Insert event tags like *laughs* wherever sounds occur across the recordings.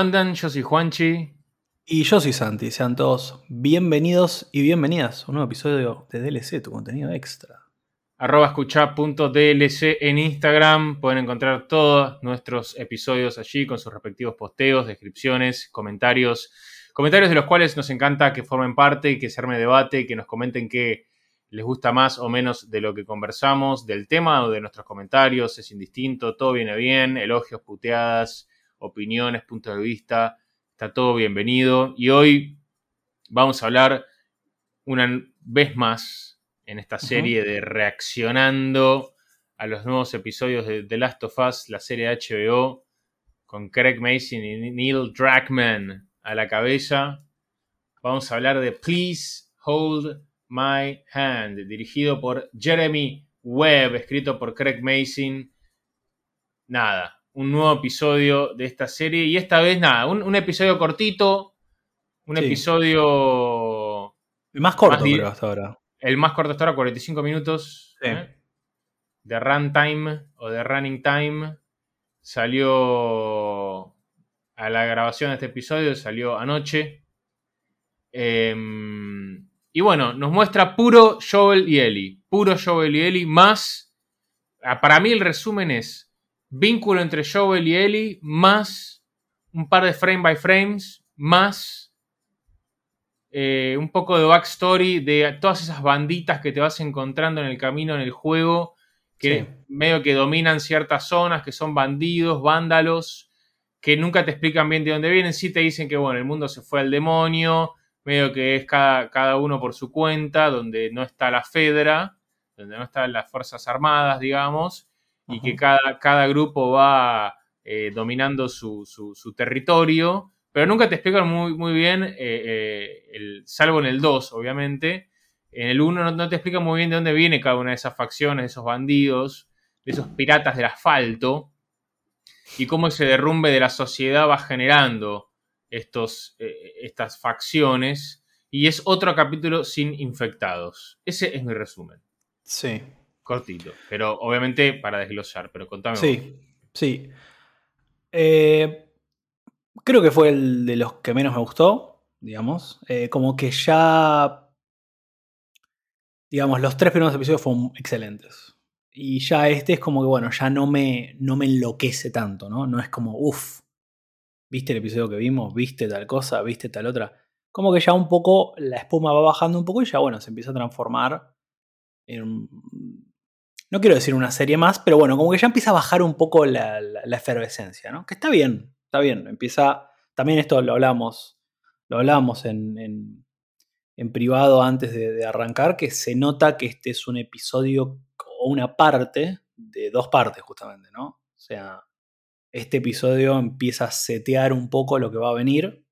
Andan? Yo soy Juanchi. Y yo soy Santi. Sean todos bienvenidos y bienvenidas a un nuevo episodio de DLC, tu contenido extra. Arroba escucha.dlc en Instagram. Pueden encontrar todos nuestros episodios allí con sus respectivos posteos, descripciones, comentarios. Comentarios de los cuales nos encanta que formen parte, que se arme debate, que nos comenten qué les gusta más o menos de lo que conversamos, del tema o de nuestros comentarios. Es indistinto, todo viene bien, elogios, puteadas opiniones, puntos de vista, está todo bienvenido. Y hoy vamos a hablar una vez más en esta serie de reaccionando a los nuevos episodios de The Last of Us, la serie de HBO, con Craig Mason y Neil Druckmann a la cabeza. Vamos a hablar de Please Hold My Hand, dirigido por Jeremy Webb, escrito por Craig Mason. Nada, un nuevo episodio de esta serie. Y esta vez, nada, un, episodio cortito, un episodio... El más corto, hasta ahora. El más corto hasta ahora, 45 minutos. ¿eh? De runtime o de running time. Salió a la grabación de este episodio, salió anoche. Em, y bueno, nos muestra puro Joel y Ellie. Puro Joel y Ellie, más... Ah, para mí el resumen es vínculo entre Joel y Ellie, más un par de frame by frames, más eh, un poco de backstory de todas esas banditas que te vas encontrando en el camino en el juego, que medio que dominan ciertas zonas, que son bandidos, vándalos, que nunca te explican bien de dónde vienen, sí te dicen que bueno, el mundo se fue al demonio, medio que es cada, cada uno por su cuenta, donde no está la Fedra, donde no están las Fuerzas Armadas, digamos, y que cada, cada grupo va eh, dominando su, territorio, pero nunca te explican muy, muy bien, eh, eh, el, salvo en el 2, obviamente. En el 1 no, te explican muy bien de dónde viene cada una de esas facciones, de esos bandidos, de esos piratas del asfalto, y cómo ese derrumbe de la sociedad va generando estos, estas facciones. Y es otro capítulo sin infectados. Ese es mi resumen. Sí, cortito, pero obviamente para desglosar, pero contame. Sí, sí. Eh, creo que fue el de los que menos me gustó, digamos. Eh, como que ya, digamos, los tres primeros episodios fueron excelentes. Y ya este es como que, bueno, ya no me, no me enloquece tanto, ¿no? No es como, uff, ¿viste el episodio que vimos? ¿Viste tal cosa? ¿Viste tal otra? Como que ya un poco la espuma va bajando un poco y ya, bueno, se empieza a transformar en no quiero decir una serie más, pero bueno, como que ya empieza a bajar un poco la, efervescencia, ¿no? Que está bien, está bien. Empieza, también esto lo hablamos, lo hablamos en, en, privado antes de, arrancar, que se nota que este es un episodio o una parte de dos partes justamente, ¿no? O sea, este episodio empieza a setear un poco lo que va a venir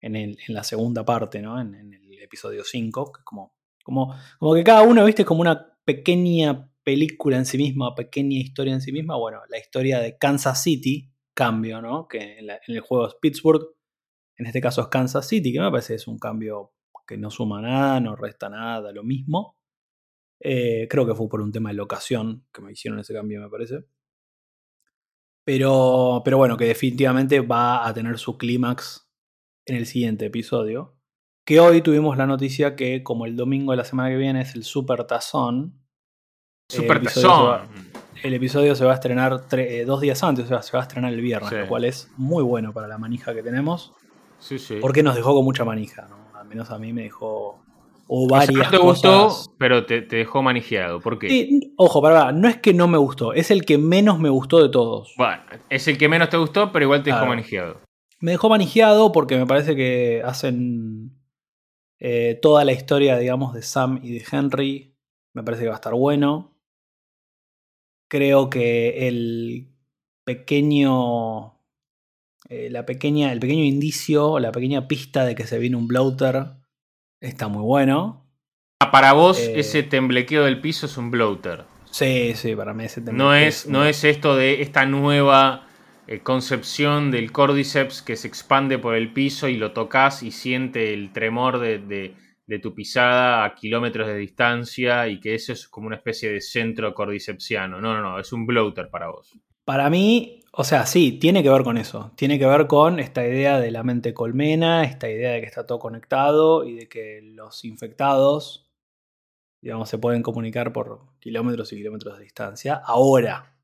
en, la segunda parte, ¿no? En, el episodio 5, que es como, como, como que cada uno, viste, como una pequeña película en sí misma, pequeña historia en sí misma, bueno, la historia de Kansas City, cambio, ¿no? Que en, el juego es Pittsburgh, en este caso es Kansas City, que me parece es un cambio que no suma nada, no resta nada, lo mismo. Eh, creo que fue por un tema de locación que me hicieron ese cambio, me parece. Pero, pero bueno, que definitivamente va a tener su clímax en el siguiente episodio. Que hoy tuvimos la noticia que, como el domingo de la semana que viene es el Super Tazón, Super el el episodio se va a estrenar eh, dos días antes, o sea, se va a estrenar el viernes, lo cual es muy bueno para la manija que tenemos. Sí, sí. Porque nos dejó con mucha manija, ¿no? Al menos a mí me dejó. O varias no te gustó, pero te, dejó manijeado. ¿Por qué? ojo, para no es que no me gustó, es el que menos me gustó de todos. Bueno, es el que menos te gustó, pero igual te dejó manijeado. Me dejó manijeado porque me parece que hacen eh, toda la historia, digamos, de Sam y de Henry. Me parece que va a estar bueno. Creo que el pequeño eh, la pequeña, el pequeño indicio, la pequeña pista de que se viene un bloater está muy bueno. Ah, para vos, Eh, ese temblequeo del piso es un bloater. Sí, sí, para mí ese tema No es, no es esto de esta nueva eh, concepción del cordyceps que se expande por el piso y lo tocas y siente el tremor de, de- de tu pisada a kilómetros de distancia y que eso es como una especie de centro cordycepsiano. No, no, no, es un bloater para vos. Para mí, o sea, sí, tiene que ver con eso. Tiene que ver con esta idea de la mente colmena, esta idea de que está todo conectado y de que los infectados, digamos, se pueden comunicar por kilómetros y kilómetros de distancia. Ahora,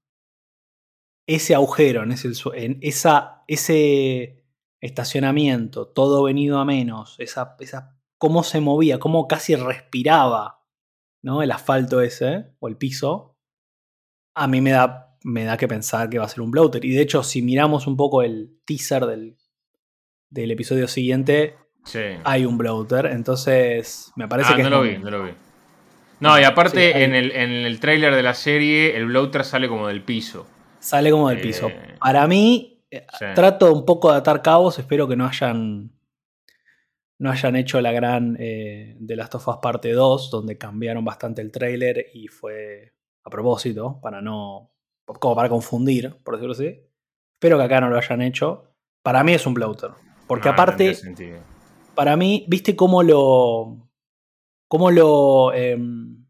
ese agujero, en ese, en esa, ese estacionamiento, todo venido a menos, esa, esa, cómo se movía, cómo casi respiraba ¿no? el asfalto ese o el piso, a mí me da, me da que pensar que va a ser un bloater. Y de hecho, si miramos un poco el teaser del, del episodio siguiente, Sí. hay un bloater. Entonces, me parece Ah, que no lo vi, no lo vi. No, y aparte Sí, en, el, en el trailer de la serie el bloater sale como del piso. Sale como del Eh, piso. Para mí, eh, Sí. trato un poco de atar cabos. Espero que no hayan. No hayan hecho la gran eh, de Last of Us parte 2, donde cambiaron bastante el trailer y fue a propósito, para no. como para confundir, por decirlo así. Espero que acá no lo hayan hecho. Para mí es un bloater. Porque Ah, aparte, para mí, ¿viste cómo lo. cómo lo. em,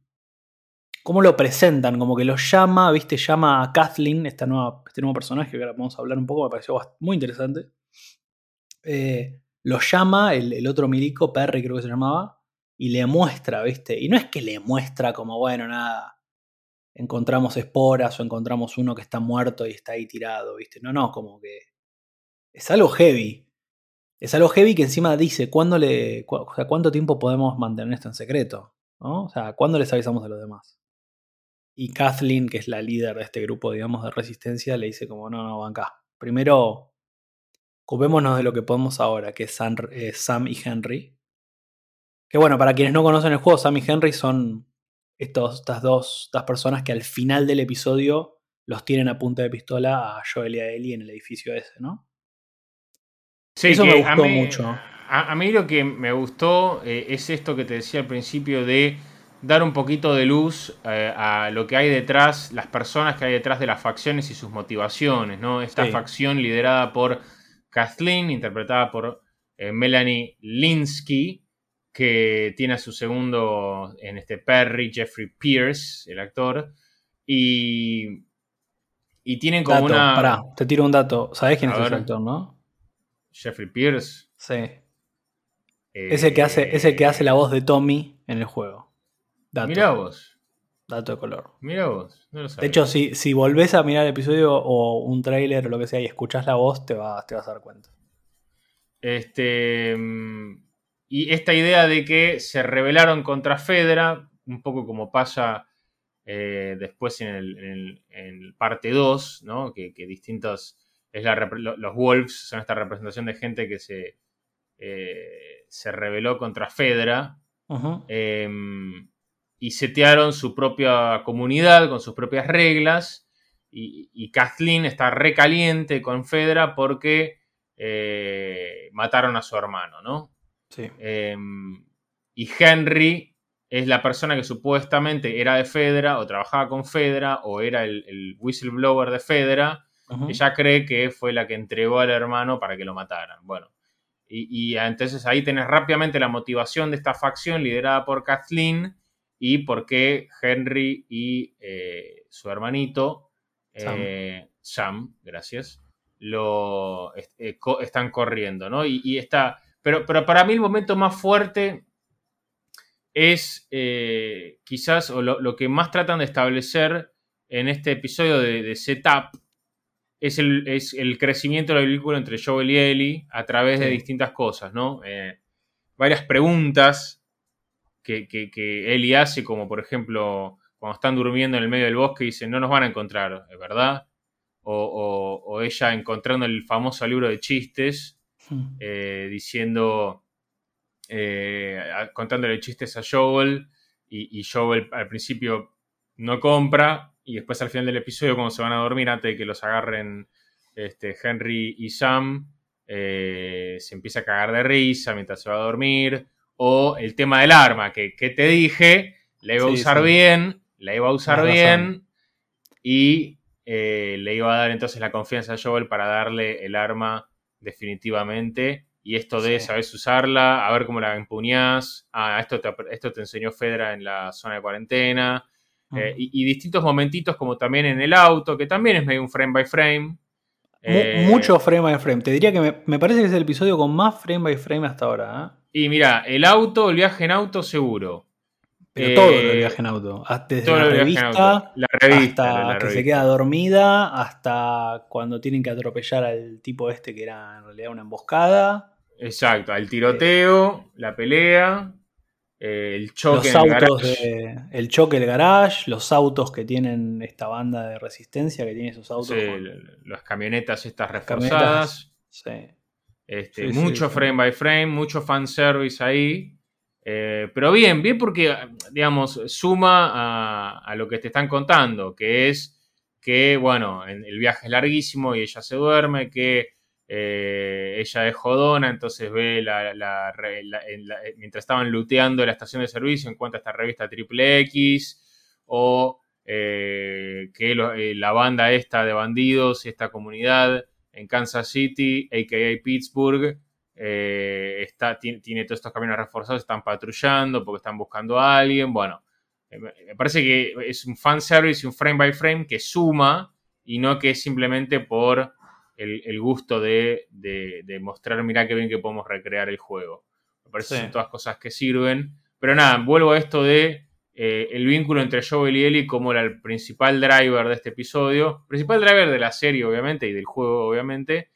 cómo lo presentan? Como que lo llama, ¿viste? Llama a Kathleen, esta nueva, este nuevo personaje que ahora vamos a hablar un poco, me pareció muy interesante. Eh, lo llama el, otro milico, Perry creo que se llamaba, y le muestra, ¿viste? Y no es que le muestra como, bueno, nada, encontramos esporas o encontramos uno que está muerto y está ahí tirado, ¿viste? No, no, como que es algo heavy. Es algo heavy que encima dice cuándo le, o sea, cuánto tiempo podemos mantener esto en secreto, ¿no? O sea, cuándo les avisamos a los demás. Y Kathleen, que es la líder de este grupo, digamos, de resistencia, le dice como, no, no, banca. Primero, ocupémonos de lo que podemos ahora, que es Sam, eh, Sam y Henry. Que bueno, para quienes no conocen el juego, Sam y Henry son estos, estas dos estas personas que al final del episodio los tienen a punta de pistola a Joel y a Ellie en el edificio ese, ¿no? Sí, Eso me a gustó mí- mucho. A, a mí lo que me gustó eh, es esto que te decía al principio de dar un poquito de luz eh, a lo que hay detrás, las personas que hay detrás de las facciones y sus motivaciones, ¿no? Esta Sí. facción liderada por Kathleen, interpretada por eh, Melanie Linsky, que tiene a su segundo en este Perry, Jeffrey Pierce, el actor, y, y tienen como Dato, una... pará, te tiro un dato. ¿Sabés quién A es ese ver. actor, no? Jeffrey Pierce. Sí. eh, Es el que hace, es el que hace la voz de Tommy en el juego. Dato. Mirá vos, Dato de color. mirá vos. No lo De sabía. hecho, si, si volvés a mirar el episodio o un tráiler o lo que sea y escuchás la voz, te, va- te vas a dar cuenta. Este, mm, y esta idea de que se rebelaron contra Fedra, un poco como pasa eh, después en el, en el- en el parte 2, ¿no? que, que distintos. Es la los Wolves son esta representación de gente que se, eh, se rebeló contra Fedra eh, y setearon su propia comunidad con sus propias reglas. Y, y Kathleen está recaliente con Fedra porque eh, mataron a su hermano, ¿no? Sí. Eh, y Henry es la persona que supuestamente era de Fedra o trabajaba con Fedra o era el, el whistleblower de Fedra. Ujú. Ella cree que fue la que entregó al hermano para que lo mataran. Bueno, y, y entonces ahí tenés rápidamente la motivación de esta facción liderada por Kathleen y por qué Henry y eh, su hermanito, eh, Sam, gracias, lo eh, co- están corriendo, ¿no? Y, y está. Pero, pero para mí el momento más fuerte es eh, quizás o lo, lo que más tratan de establecer en este episodio de, de Setup es el, es el crecimiento del vínculo entre Joel y Ellie a través de distintas cosas, ¿no? Eh, varias preguntas que, que, que hace, como por ejemplo, cuando están durmiendo en el medio del bosque y dicen, no nos van a encontrar, ¿es verdad? O, o- o ella encontrando el famoso libro de chistes, eh, diciendo, eh, contándole chistes a Joel, y, y Joel al principio no compra, y después al final del episodio, cuando se van a dormir, antes de que los agarren este, Henry y Sam eh, se empieza a cagar de risa mientras se va a dormir. O el tema del arma, que, te dije, la iba a usar bien, la iba a usar bien y eh, le iba a dar entonces la confianza a Joel para darle el arma definitivamente. Y esto de, ¿sabes usarla? A ver cómo la empuñás. Ah, esto te, esto te enseñó Fedra en la zona de cuarentena. Eh, y, distintos momentitos como también en el auto, que también es medio un frame by frame. Eh, mucho frame by frame. Te diría que me, parece que es el episodio con más frame by frame hasta ahora. Y mira, el auto, el viaje en auto seguro. Pero todo el viaje en auto. Desde la revista, la revista, hasta que se queda dormida, hasta cuando tienen que atropellar al tipo este que era en realidad una emboscada. Exacto, al tiroteo, la pelea, eh, el choque. Los autos, el choque del garage, los autos que tienen esta banda de resistencia, que tiene esos autos. las camionetas estas reforzadas. Este, mucho frame by frame, mucho fanservice ahí. Eh, pero bien, bien porque, digamos, suma a, lo que te están contando, que es que, bueno, el viaje es larguísimo y ella se duerme, que eh, ella es jodona, entonces ve la, mientras estaban luteando la estación de servicio, encuentra esta revista Triple X, o eh, que la banda esta de bandidos y esta comunidad en Kansas City, a.k.a. Pittsburgh, eh, está, tiene, todos estos caminos reforzados, están patrullando porque están buscando a alguien. Bueno, eh, me parece que es un fanservice y un frame by frame que suma y no que es simplemente por el, gusto de, mostrar, mira qué bien que podemos recrear el juego. Me parece que son todas cosas que sirven. Pero nada, vuelvo a esto de eh, el vínculo entre Joel y Ellie como el principal driver de este episodio. Principal driver de la serie, obviamente, y del juego, obviamente.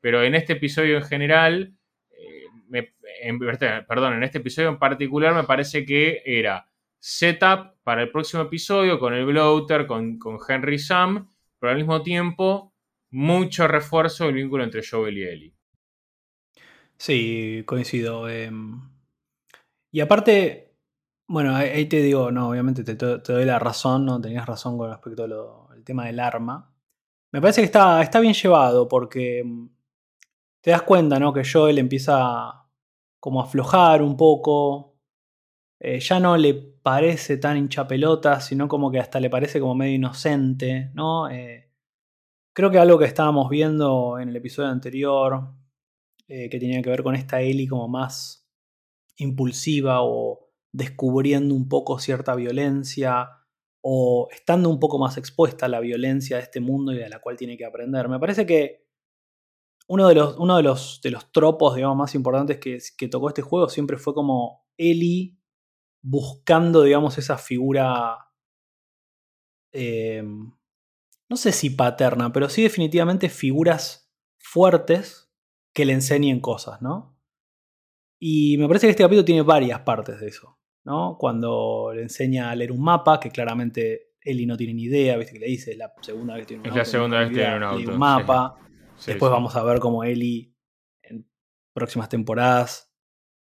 Pero en este episodio en general perdón, en este episodio en particular me parece que era setup para el próximo episodio con el bloater, con, con Henry Sam, pero al mismo tiempo mucho refuerzo del vínculo entre Joel y Ellie. Sí, coincido. Em. y aparte, bueno, ahí te digo, no, obviamente te, doy la razón, no tenías razón con respecto al tema del arma. Me parece que está, está bien llevado porque em, te das cuenta, ¿no? Que Joel empieza como aflojar un poco. Eh, ya no le parece tan hincha pelota, sino como que hasta le parece como medio inocente, ¿no? Eh, creo que algo que estábamos viendo en el episodio anterior, eh, que tenía que ver con esta Ellie como más impulsiva o descubriendo un poco cierta violencia o estando un poco más expuesta a la violencia de este mundo y de la cual tiene que aprender. Me parece que uno de los, uno de los, de los tropos, digamos, más importantes que, tocó este juego siempre fue como Ellie buscando, digamos, esa figura. Eh, no sé si paterna, pero sí definitivamente figuras fuertes que le enseñen cosas, ¿no? Y me parece que este capítulo tiene varias partes de eso, ¿no? Cuando le enseña a leer un mapa, que claramente Ellie no tiene ni idea, viste que le dice, es la segunda vez que tiene un es la segunda vez que tiene un auto. un mapa. Después vamos a ver cómo Ellie en próximas temporadas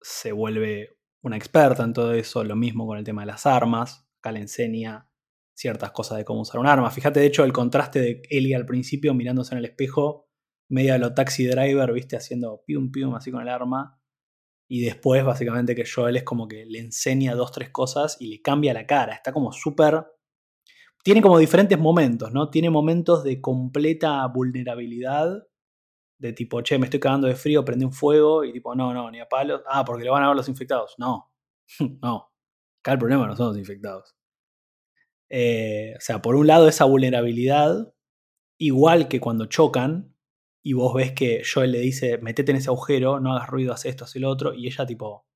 se vuelve una experta en todo eso. Lo mismo con el tema de las armas. Acá le enseña ciertas cosas de cómo usar un arma. Fíjate, de hecho, el contraste de Ellie al principio mirándose en el espejo, medio a lo taxi driver, viste, haciendo pium pium así con el arma. Y después, básicamente, que Joel es como que le enseña dos, tres cosas y le cambia la cara. Está como súper tiene como diferentes momentos, ¿no? Tiene momentos de completa vulnerabilidad, de tipo, che, me estoy cagando de frío, prende un fuego, y tipo, no, no, ni a palos. Ah, porque lo van a ver los infectados. No, *laughs* no. Acá el problema no son los infectados. Eh, o sea, por un lado, esa vulnerabilidad, igual que cuando chocan, y vos ves que Joel le dice, metete en ese agujero, no hagas ruido, haz esto, haz el otro, y ella, tipo,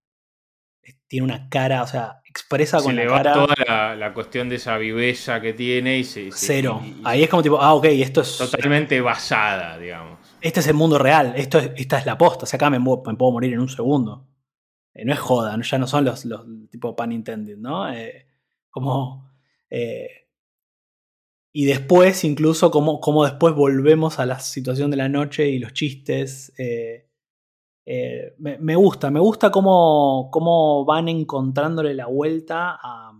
tiene una cara, o sea, expresa con le la va cara. toda la, cuestión de esa viveza que tiene y se. Cero. Ahí es como tipo, ah, ok, esto es. Totalmente basada, digamos. Este es el mundo real, esto es, esta es la posta, o sea, acá me, puedo morir en un segundo. Eh, no es joda, ya no son los, los tipo pan intended, ¿no? Eh, como. Eh, y después, incluso, como después volvemos a la situación de la noche y los chistes. Eh, me, gusta, me gusta cómo, cómo, van encontrándole la vuelta a,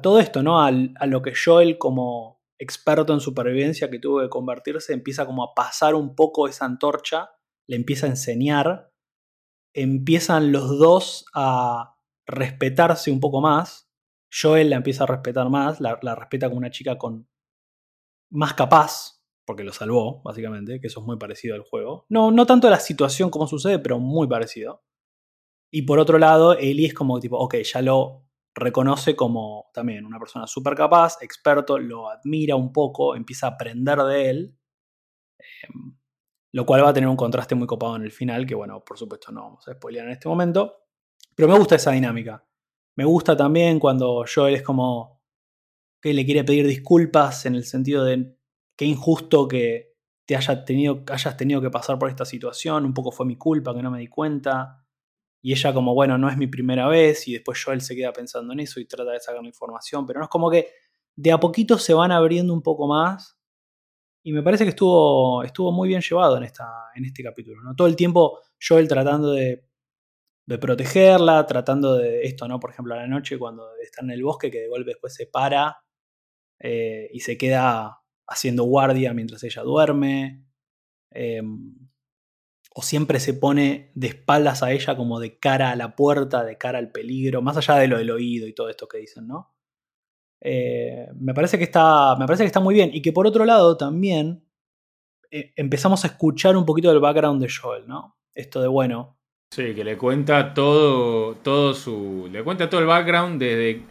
todo esto, ¿no? A, lo que Joel como, experto en supervivencia que tuvo que convertirse, empieza como a pasar un poco esa antorcha, le empieza a enseñar, empiezan los dos a respetarse un poco más. Joel la empieza a respetar más, la, la respeta como una chica con más capaz, porque lo salvó, básicamente, que eso es muy parecido al juego. No, no tanto la situación como sucede, pero muy parecido. Y por otro lado, Ellie es como tipo, ok, ya lo reconoce como también una persona súper capaz, experto, lo admira un poco, empieza a aprender de él, em, lo cual va a tener un contraste muy copado en el final, que bueno, por supuesto no vamos a spoilear en este momento, pero me gusta esa dinámica. Me gusta también cuando Joel es como que le quiere pedir disculpas en el sentido de qué injusto que te haya tenido, hayas tenido que pasar por esta situación, un poco fue mi culpa que no me di cuenta. Y ella como, bueno, no es mi primera vez y después Joel se queda pensando en eso y trata de sacar la información, pero no es como que de a poquito se van abriendo un poco más y me parece que estuvo, estuvo muy bien llevado en, esta, en este capítulo. ¿no? Todo el tiempo Joel tratando de, de, protegerla, tratando de esto, ¿no? Por ejemplo, a la noche cuando está en el bosque que de golpe después se para eh, y se queda haciendo guardia mientras ella duerme. Eh, o siempre se pone de espaldas a ella como de cara a la puerta, de cara al peligro, más allá de lo del oído y todo esto que dicen, ¿no? Eh, me, parece que está, me parece que está muy bien y que por otro lado también eh, empezamos a escuchar un poquito del background de Joel, ¿no? Esto de, bueno... Sí, que le cuenta todo, todo su... Le cuenta todo el background desde...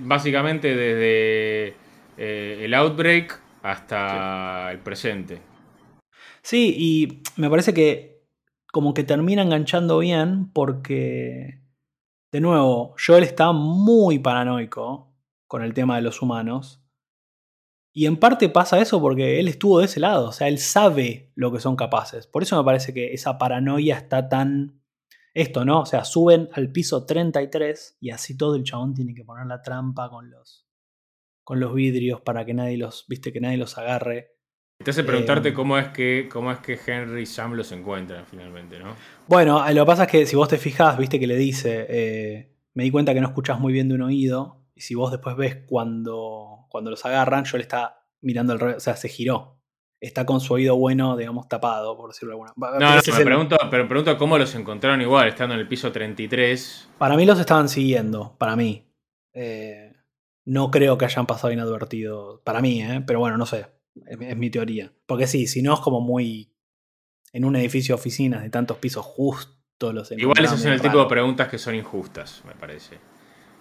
básicamente desde eh, el outbreak hasta el presente. Sí, y me parece que como que termina enganchando bien porque, de nuevo, Joel está muy paranoico con el tema de los humanos. Y en parte pasa eso porque él estuvo de ese lado, o sea, él sabe lo que son capaces. Por eso me parece que esa paranoia está tan... Esto, ¿no? O sea, suben al piso 33 y así todo el chabón tiene que poner la trampa con los, con los vidrios para que nadie los, viste, que nadie los agarre. Te hace preguntarte em. cómo, es que, cómo es que Henry y Sam los encuentran finalmente, ¿no? Bueno, lo que pasa es que si vos te fijas, viste que le dice, eh, me di cuenta que no escuchás muy bien de un oído, y si vos después ves cuando, cuando los agarran, yo le está mirando al revés, o sea, se giró. Está con su oído bueno, digamos, tapado, por decirlo de alguna manera. No, no, pero, pregunto, pero pregunto cómo los encontraron igual, estando en el piso 33. Para mí los estaban siguiendo, para mí. Eh, no creo que hayan pasado inadvertido, para mí, ¿eh? pero bueno, no sé. Es, mi teoría. Porque sí, si no es como muy. En un edificio de oficinas de tantos pisos, justo los Igual esos son el tipo de preguntas que son injustas, me parece.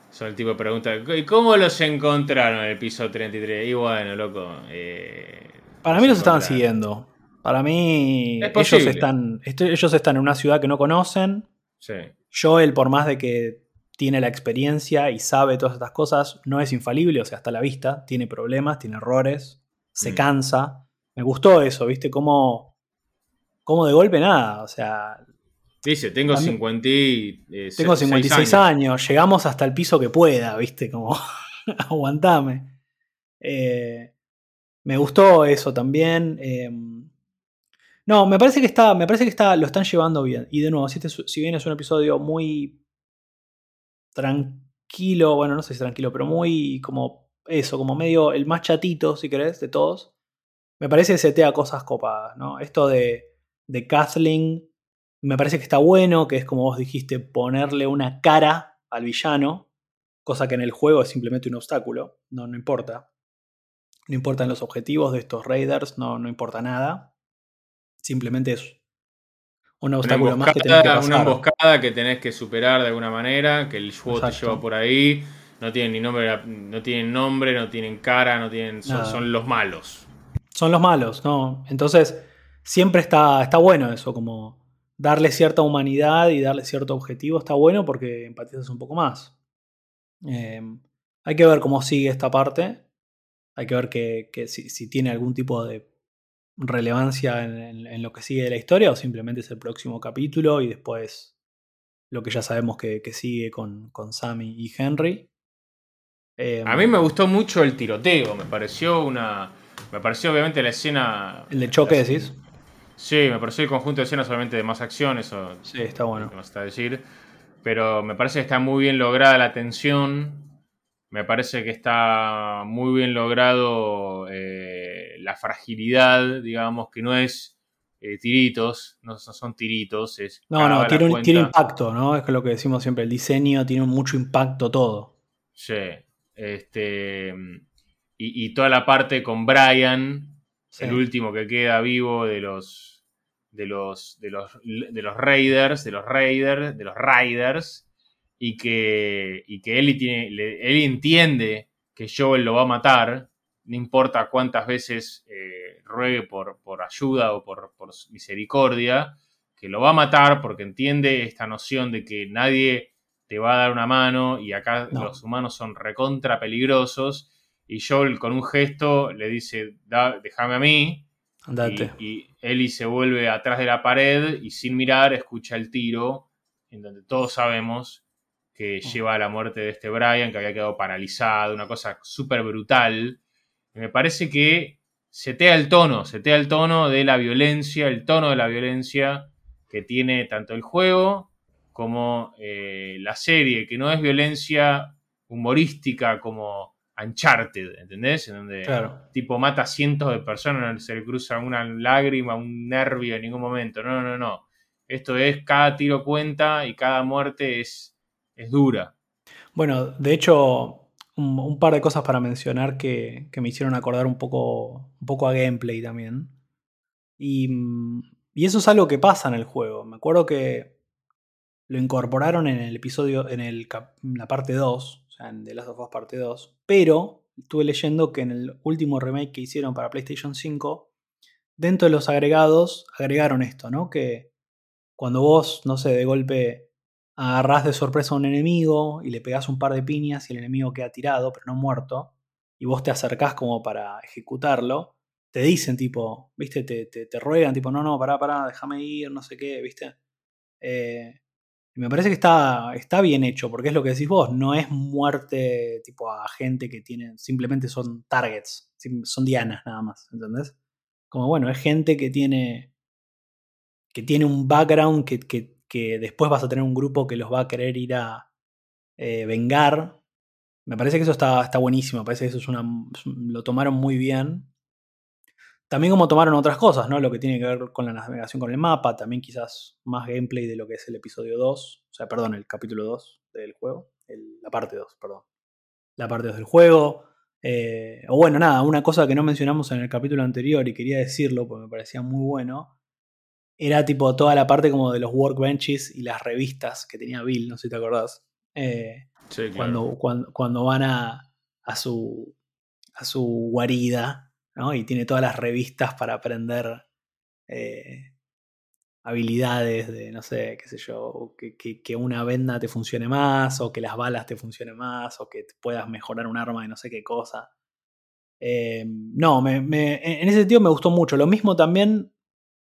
Son el tipo de preguntas. ¿Y cómo los encontraron en el piso 33? Y bueno, loco. Eh, Para mí los estaban siguiendo. Para mí, ellos están, ellos están en una ciudad que no conocen. Sí. Joel, por más de que tiene la experiencia y sabe todas estas cosas, no es infalible, o sea, hasta la vista, tiene problemas, tiene errores, se mm. cansa. Me gustó eso, ¿viste? Como, como de golpe nada, o sea... Dice, tengo 50 eh, Tengo 56 años. llegamos hasta el piso que pueda, ¿viste? Como, *laughs* aguantame. Eh, me gustó eso también. Em, no, me parece que está, me parece que está, lo están llevando bien. Y de nuevo, si, este, si bien es un episodio muy tranquilo, bueno, no sé si tranquilo, pero muy como eso, como medio el más chatito, si querés, de todos, me parece que setea cosas copadas, ¿no? Esto de, de Kathleen me parece que está bueno, que es como vos dijiste, ponerle una cara al villano, cosa que en el juego es simplemente un obstáculo, no, no importa. No importan los objetivos de estos raiders, no, no importa nada. Simplemente es un obstáculo más que tenés que pasar. Una emboscada que tenés que superar de alguna manera, que el juego te lleva por ahí no tienen ni nombre, no tienen nombre, no tienen cara, no tienen. Son, los malos. Son los malos, ¿no? Entonces, siempre está, está bueno eso, como darle cierta humanidad y darle cierto objetivo, está bueno porque empatizas un poco más. Eh, hay que ver cómo sigue esta parte. Hay que ver que, si, tiene algún tipo de relevancia en, lo que sigue de la historia o simplemente es el próximo capítulo y después lo que ya sabemos que, sigue con, con Sammy y Henry a mí me gustó mucho el tiroteo, me pareció una. Me pareció obviamente la escena. ¿El de choque decís? Sí, me pareció el conjunto de escenas solamente de más acción, eso. Sí, está bueno. está decir. Pero me parece que está muy bien lograda la tensión. Me parece que está muy bien logrado eh, la fragilidad, digamos, que no es eh, tiritos, no son tiritos. Es no, no, tiene, tiene, impacto, ¿no? Es lo que decimos siempre, el diseño tiene mucho impacto todo. Sí, este, y, toda la parte con Brian, el último que queda vivo de los, de los, de los, de los Raiders, de los Raiders, de los Riders, y que, y que Ellie, tiene, Ellie entiende que Joel lo va a matar, no importa cuántas veces eh, ruegue por, por, ayuda o por, por, misericordia, que lo va a matar porque entiende esta noción de que nadie te va a dar una mano y acá los humanos son recontra peligrosos. Y Joel con un gesto le dice, déjame a mí. Andate. Y, y Ellie se vuelve atrás de la pared y sin mirar escucha el tiro, en donde todos sabemos que lleva a la muerte de este Brian, que había quedado paralizado, una cosa súper brutal. me parece que setea el tono, setea el tono de la violencia, el tono de la violencia que tiene tanto el juego como eh, la serie, que no es violencia humorística como Uncharted, ¿entendés? En donde tipo mata a cientos de personas, no se le cruza una lágrima, un nervio en ningún momento. No, no, no. Esto es cada tiro cuenta y cada muerte es, es dura. Bueno, de hecho, un, par de cosas para mencionar que, me hicieron acordar un poco, un poco a gameplay también. Y, y eso es algo que pasa en el juego. Me acuerdo que lo incorporaron en el episodio, en, el, la parte 2, o sea, en The Last of Us parte 2, pero estuve leyendo que en el último remake que hicieron para PlayStation 5, dentro de los agregados agregaron esto, ¿no? Que cuando vos, no sé, de golpe agarrás de sorpresa a un enemigo y le pegás un par de piñas y el enemigo queda tirado, pero no muerto, y vos te acercás como para ejecutarlo, te dicen tipo, viste, te, te, ruegan tipo, no, no, pará, pará, déjame ir, no sé qué, viste. Eh, y me parece que está, está bien hecho, porque es lo que decís vos, no es muerte tipo a gente que tiene, simplemente son targets, son dianas nada más, ¿entendés? Como bueno, es gente que tiene, que tiene un background que, después vas a tener un grupo que los va a querer ir a eh, vengar. Me parece que eso está, está buenísimo, me parece que eso es una, lo tomaron muy bien también como tomaron otras cosas, ¿no? Lo que tiene que ver con la navegación con el mapa, también quizás más gameplay de lo que es el episodio 2, o sea, perdón, el capítulo 2 del juego, la parte 2, perdón. La parte 2 del juego. Eh, o bueno, nada, una cosa que no mencionamos en el capítulo anterior y quería decirlo porque me parecía muy bueno, era tipo toda la parte como de los workbenches y las revistas que tenía Bill, no sé si te acordás. Eh, sí, cuando, cuando, cuando, van a, a, su, a su guarida y tiene todas las revistas para aprender eh, habilidades de, no sé, qué sé yo, que, una venda te funcione más, o que las balas te funcionen más, o que puedas mejorar un arma de no sé qué cosa. Eh, no, me, en ese sentido me gustó mucho. Lo mismo también,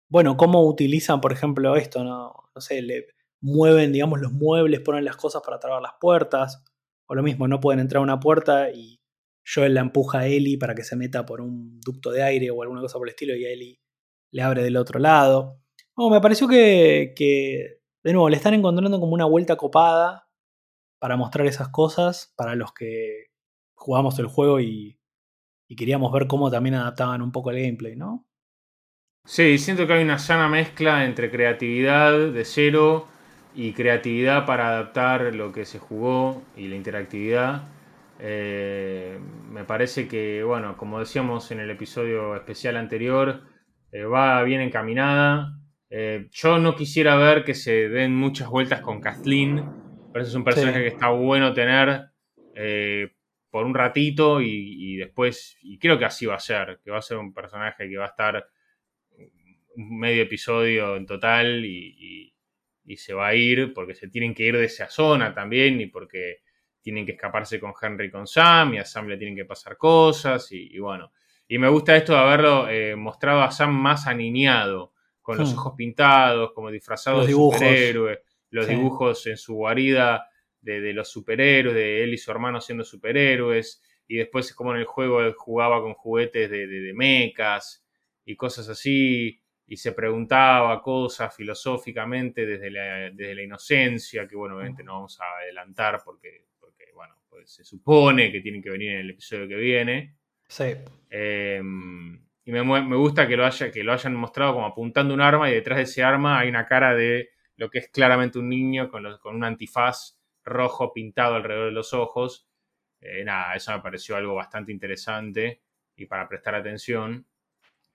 bueno, cómo utilizan, por ejemplo, esto, ¿no? No sé, le mueven, digamos, los muebles, ponen las cosas para trabar las puertas. O lo mismo, no pueden entrar a una puerta y Joel la empuja a Ellie para que se meta por un ducto de aire o alguna cosa por el estilo y a Ellie le abre del otro lado. me pareció que, de nuevo, le están encontrando como una vuelta copada para mostrar esas cosas para los que jugamos el juego y, y queríamos ver cómo también adaptaban un poco el gameplay, ¿no? Sí, siento que hay una sana mezcla entre creatividad de cero y creatividad para adaptar lo que se jugó y la interactividad. Eh, me parece que, bueno, como decíamos en el episodio especial anterior, eh, va bien encaminada. Eh, yo no quisiera ver que se den muchas vueltas con Kathleen, pero eso es un personaje que está bueno tener por un ratito y, después, y creo que así va a ser, que va a ser un personaje que va a estar medio episodio en total y, y se va a ir porque se tienen que ir de esa zona también y porque tienen que escaparse con Henry con Sam y a Sam le tienen que pasar cosas y, bueno. Y me gusta esto de haberlo eh, mostrado a Sam más aniñado, con los ojos pintados, como disfrazado de superhéroe, los dibujos en su guarida de, los superhéroes, de él y su hermano siendo superhéroes, y después como en el juego él jugaba con juguetes de, de, mecas y cosas así, y se preguntaba cosas filosóficamente desde la, desde la inocencia, que bueno, obviamente no vamos a adelantar porque pues se supone que tienen que venir en el episodio que viene. Sí. Eh, y me, me, gusta que lo, haya, que lo hayan mostrado como apuntando un arma y detrás de ese arma hay una cara de lo que es claramente un niño con, los, con un antifaz rojo pintado alrededor de los ojos. Eh, nada, eso me pareció algo bastante interesante y para prestar atención.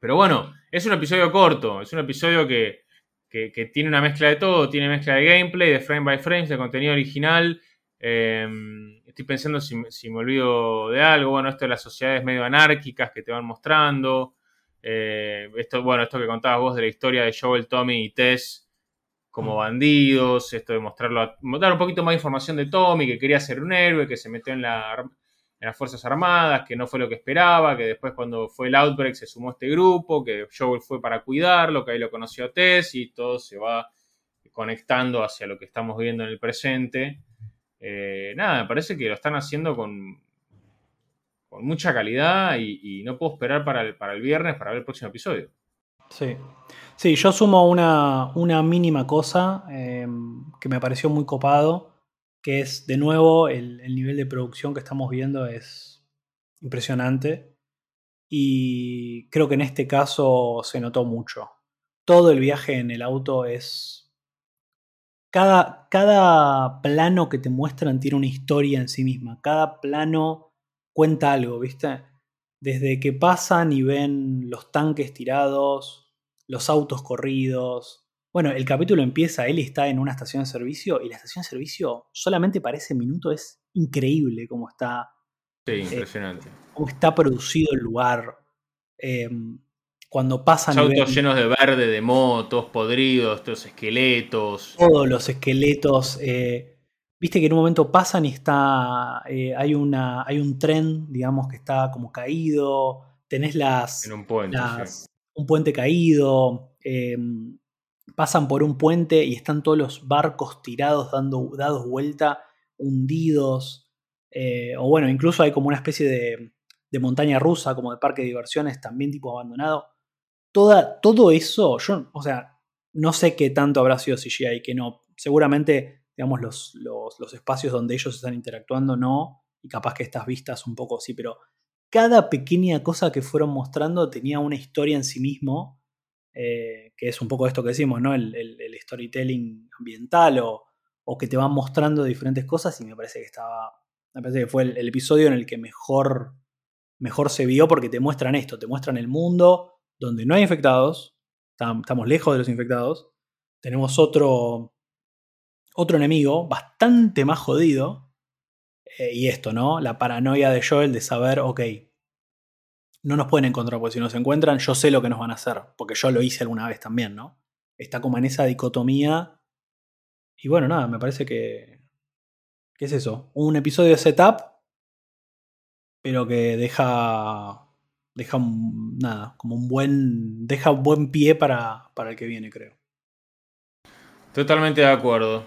Pero bueno, es un episodio corto, es un episodio que, que, tiene una mezcla de todo, tiene mezcla de gameplay, de frame by frame, de contenido original. Eh, estoy pensando si, si, me olvido de algo. Bueno, esto de las sociedades medio anárquicas que te van mostrando. Eh, esto, bueno, esto que contabas vos de la historia de Joel, Tommy y Tess como bandidos, esto de mostrarlo, dar un poquito más de información de Tommy, que quería ser un héroe, que se metió en, la, las Fuerzas Armadas, que no fue lo que esperaba, que después cuando fue el Outbreak se sumó a este grupo, que Joel fue para cuidarlo, que ahí lo conoció a Tess y todo se va conectando hacia lo que estamos viendo en el presente. Eh, nada, me parece que lo están haciendo con, con mucha calidad y, no puedo esperar para el, para el, viernes para ver el próximo episodio. Sí, sí yo sumo una, una mínima cosa eh, que me pareció muy copado, que es de nuevo el, el, nivel de producción que estamos viendo es impresionante y creo que en este caso se notó mucho. Todo el viaje en el auto es... Cada, cada plano que te muestran tiene una historia en sí misma. Cada plano cuenta algo, ¿viste? Desde que pasan y ven los tanques tirados, los autos corridos. Bueno, el capítulo empieza, él está en una estación de servicio y la estación de servicio solamente para ese minuto es increíble cómo está. Sí, eh, impresionante. cómo está producido el lugar. Em, cuando pasan. Los autos llenos de verde, de motos, podridos, estos esqueletos. Todos los esqueletos. Eh, Viste que en un momento pasan y está. Eh, hay, una, hay un tren, digamos, que está como caído. Tenés las. En un puente. Un puente caído. Pasan por un puente y están todos los barcos tirados, dando, dados vuelta, hundidos. Eh, o bueno, incluso hay como una especie de, montaña rusa, como de parque de diversiones, también tipo abandonado. Toda, todo eso, yo, o sea, no sé qué tanto habrá sido CGI y que no. Seguramente digamos, los, los, espacios donde ellos están interactuando no, y capaz que estas vistas un poco sí, pero cada pequeña cosa que fueron mostrando tenía una historia en sí mismo, eh, que es un poco esto que decimos, ¿no? El, storytelling ambiental o, o, que te van mostrando diferentes cosas y me parece que estaba, me parece que fue el, episodio en el que mejor, mejor se vio porque te muestran esto, te muestran el mundo donde no hay infectados, estamos lejos de los infectados, tenemos otro, otro enemigo bastante más jodido. Eh, y esto, ¿no? La paranoia de Joel de saber, ok, no nos pueden encontrar, porque si nos encuentran, yo sé lo que nos van a hacer, porque yo lo hice alguna vez también, ¿no? Está como en esa dicotomía. Y bueno, nada, me parece que. ¿Qué es eso? Un episodio de setup, pero que deja. Deja nada, como un buen. Deja un buen pie para, para el que viene, creo. Totalmente de acuerdo.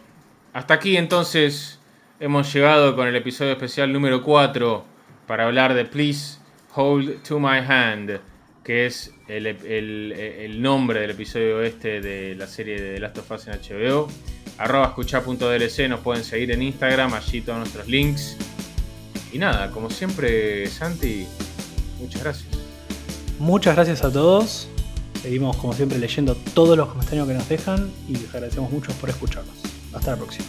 Hasta aquí entonces hemos llegado con el episodio especial número 4 para hablar de Please Hold to My Hand, que es el, nombre del episodio este de la serie de The Last of Us en HBO. Arroba escucha.dlc, nos pueden seguir en Instagram, allí todos nuestros links. Y nada, como siempre, Santi, muchas gracias. Muchas gracias a todos. Seguimos como siempre leyendo todos los comentarios que nos dejan y les agradecemos mucho por escucharnos. Hasta la próxima.